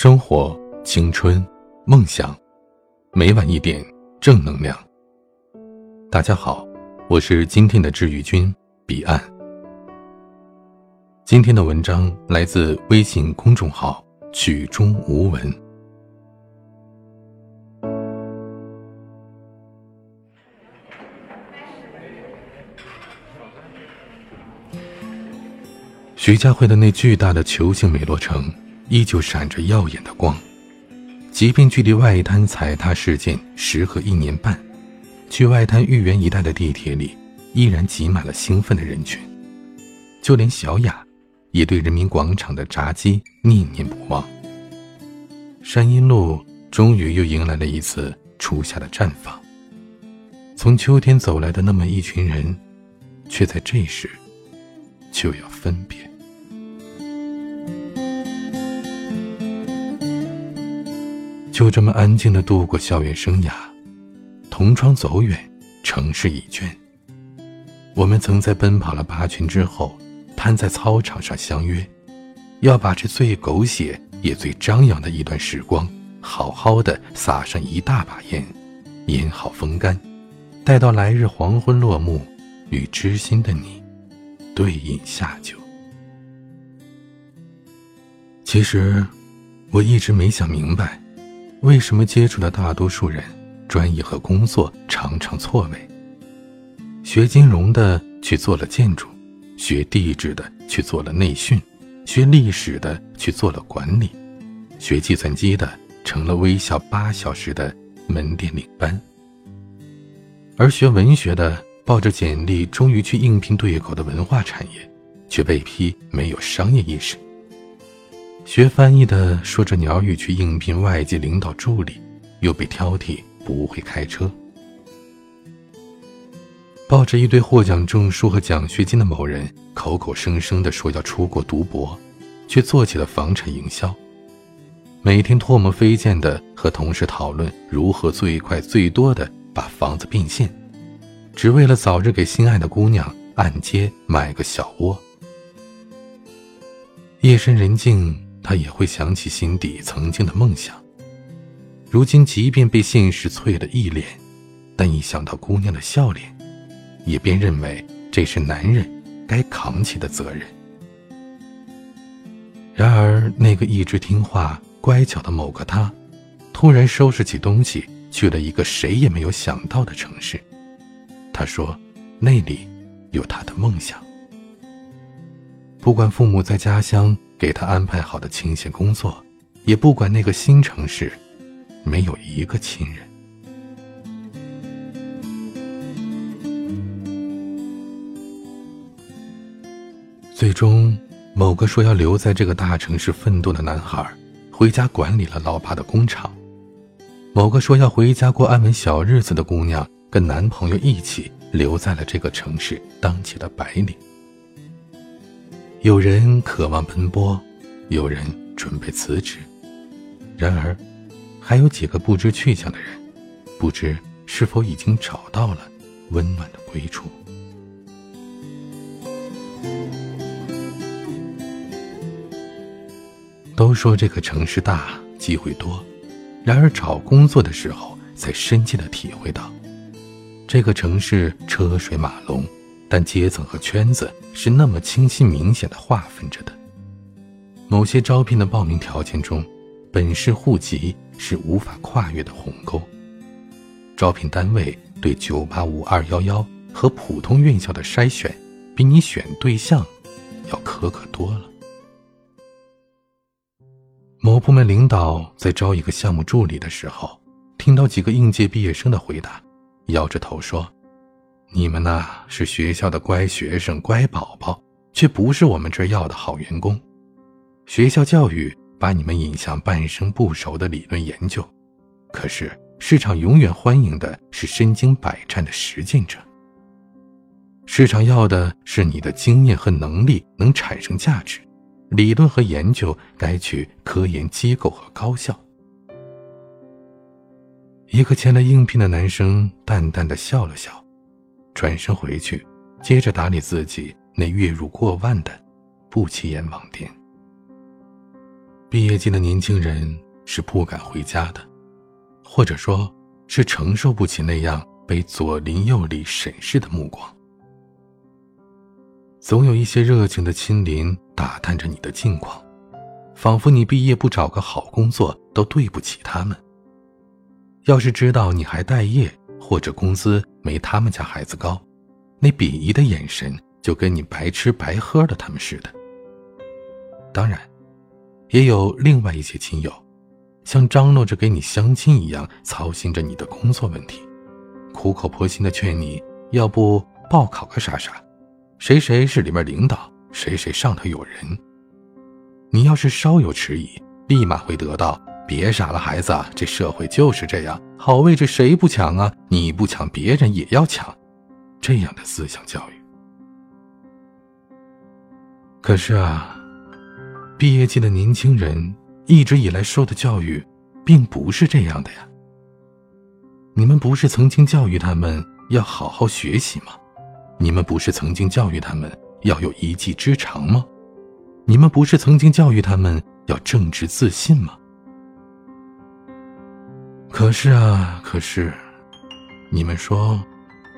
生活、青春、梦想，每晚一点正能量。大家好，我是今天的治愈君彼岸。今天的文章来自微信公众号“曲中无闻”。徐家汇的那巨大的球形美洛城，依旧闪着耀眼的光。即便距离外滩踩踏事件时隔一年半，去外滩豫园一带的地铁里，依然挤满了兴奋的人群。就连小雅，也对人民广场的炸鸡念念不忘。山阴路终于又迎来了一次初夏的绽放。从秋天走来的那么一群人，却在这时，就要分别。就这么安静的度过校园生涯，同窗走远，城市已倦。我们曾在奔跑了八圈之后，瘫在操场上相约，要把这最狗血也最张扬的一段时光，好好的撒上一大把烟，烟好风干，待到来日黄昏落幕，与知心的你对饮下酒。其实，我一直没想明白。为什么接触的大多数人，专业和工作常常错位？学金融的去做了建筑，学地质的去做了内训，学历史的去做了管理，学计算机的成了微笑八小时的门店领班，而学文学的抱着简历终于去应聘对口的文化产业，却被批没有商业意识。学翻译的说着鸟语去应聘外籍领导助理，又被挑剔不会开车。抱着一堆获奖证书和奖学金的某人，口口声声的说要出国读博，却做起了房产营销。每天唾沫飞溅的和同事讨论如何最快最多的把房子变现，只为了早日给心爱的姑娘按揭买个小窝。夜深人静。他也会想起心底曾经的梦想。如今，即便被现实啐了一脸，但一想到姑娘的笑脸，也便认为这是男人该扛起的责任。然而，那个一直听话、乖巧的某个他，突然收拾起东西，去了一个谁也没有想到的城市。他说：“那里有他的梦想。”不管父母在家乡。给他安排好的清闲工作，也不管那个新城市没有一个亲人。最终，某个说要留在这个大城市奋斗的男孩，回家管理了老爸的工厂；某个说要回家过安稳小日子的姑娘，跟男朋友一起留在了这个城市当起了白领。有人渴望奔波，有人准备辞职，然而，还有几个不知去向的人，不知是否已经找到了温暖的归处。都说这个城市大，机会多，然而找工作的时候，才深切的体会到，这个城市车水马龙。但阶层和圈子是那么清晰明显的划分着的。某些招聘的报名条件中，本市户籍是无法跨越的鸿沟。招聘单位对985、211和普通院校的筛选，比你选对象要苛刻多了。某部门领导在招一个项目助理的时候，听到几个应届毕业生的回答，摇着头说。你们呐是学校的乖学生、乖宝宝，却不是我们这儿要的好员工。学校教育把你们引向半生不熟的理论研究，可是市场永远欢迎的是身经百战的实践者。市场要的是你的经验和能力能产生价值，理论和研究该去科研机构和高校。一个前来应聘的男生淡淡的笑了笑。转身回去，接着打理自己那月入过万的不起眼网店。毕业季的年轻人是不敢回家的，或者说，是承受不起那样被左邻右里审视的目光。总有一些热情的亲邻打探着你的近况，仿佛你毕业不找个好工作都对不起他们。要是知道你还待业，或者工资没他们家孩子高，那鄙夷的眼神就跟你白吃白喝的他们似的。当然，也有另外一些亲友，像张罗着给你相亲一样操心着你的工作问题，苦口婆心的劝你要不报考个啥啥。谁谁是里面领导，谁谁上头有人。你要是稍有迟疑，立马会得到“别傻了，孩子，这社会就是这样，好位置谁不抢啊？你不抢，别人也要抢。”这样的思想教育。可是啊，毕业季的年轻人一直以来受的教育，并不是这样的呀。你们不是曾经教育他们要好好学习吗？你们不是曾经教育他们要有一技之长吗？你们不是曾经教育他们要正直自信吗？可是啊，可是，你们说，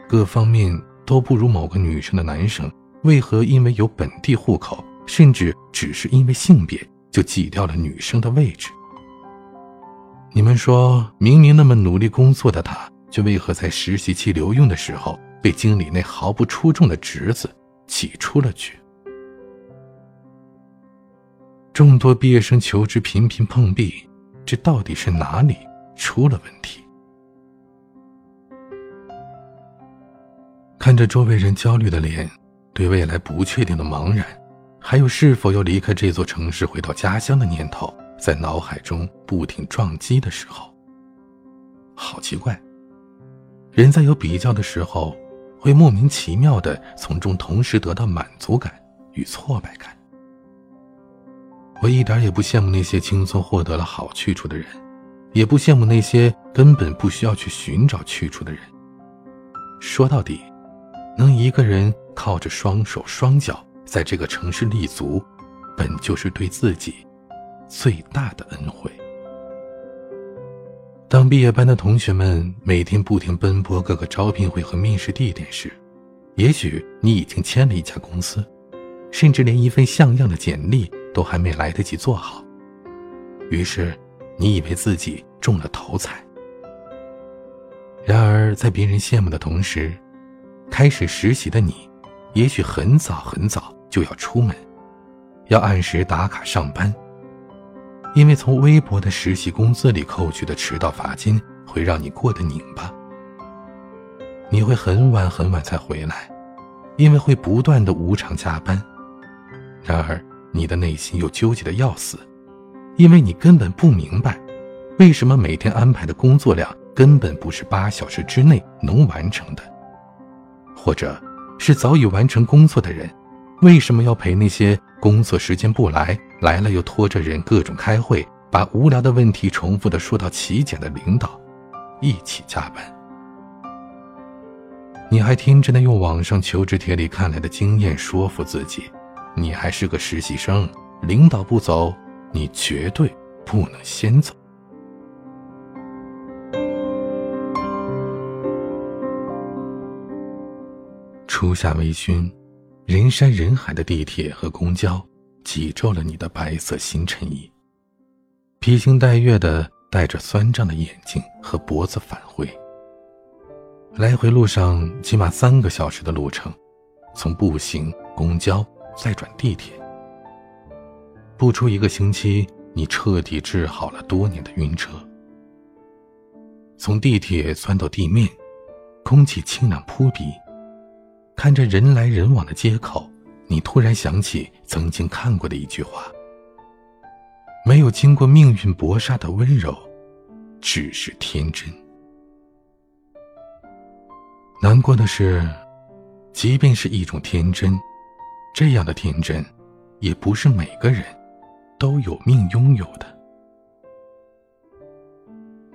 各方面都不如某个女生的男生，为何因为有本地户口，甚至只是因为性别，就挤掉了女生的位置？你们说明明那么努力工作的他，却为何在实习期留用的时候？被经理那毫不出众的侄子挤出了局。众多毕业生求职频频碰壁，这到底是哪里出了问题？看着周围人焦虑的脸，对未来不确定的茫然，还有是否要离开这座城市回到家乡的念头，在脑海中不停撞击的时候，好奇怪。人在有比较的时候。会莫名其妙的从中同时得到满足感与挫败感。我一点也不羡慕那些轻松获得了好去处的人，也不羡慕那些根本不需要去寻找去处的人。说到底，能一个人靠着双手双脚在这个城市立足，本就是对自己最大的恩惠。当毕业班的同学们每天不停奔波各个招聘会和面试地点时，也许你已经签了一家公司，甚至连一份像样的简历都还没来得及做好。于是，你以为自己中了头彩。然而，在别人羡慕的同时，开始实习的你，也许很早很早就要出门，要按时打卡上班。因为从微薄的实习工资里扣去的迟到罚金会让你过得拧巴，你会很晚很晚才回来，因为会不断的无偿加班。然而，你的内心又纠结的要死，因为你根本不明白，为什么每天安排的工作量根本不是八小时之内能完成的，或者，是早已完成工作的人，为什么要陪那些工作时间不来？来了又拖着人各种开会，把无聊的问题重复的说到起茧的领导，一起加班。你还天真的用网上求职帖里看来的经验说服自己，你还是个实习生，领导不走，你绝对不能先走。初夏微醺，人山人海的地铁和公交。挤皱了你的白色新衬衣，披星戴月的带着酸胀的眼睛和脖子返回。来回路上起码三个小时的路程，从步行、公交再转地铁。不出一个星期，你彻底治好了多年的晕车。从地铁钻到地面，空气清凉扑鼻，看着人来人往的街口。你突然想起曾经看过的一句话：“没有经过命运搏杀的温柔，只是天真。”难过的是，即便是一种天真，这样的天真，也不是每个人都有命拥有的。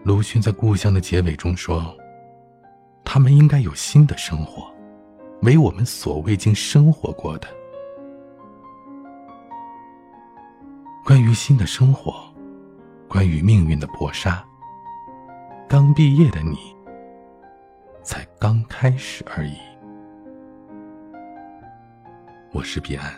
鲁迅在《故乡》的结尾中说：“他们应该有新的生活，为我们所未经生活过的。”关于新的生活，关于命运的搏杀。刚毕业的你，才刚开始而已。我是彼岸，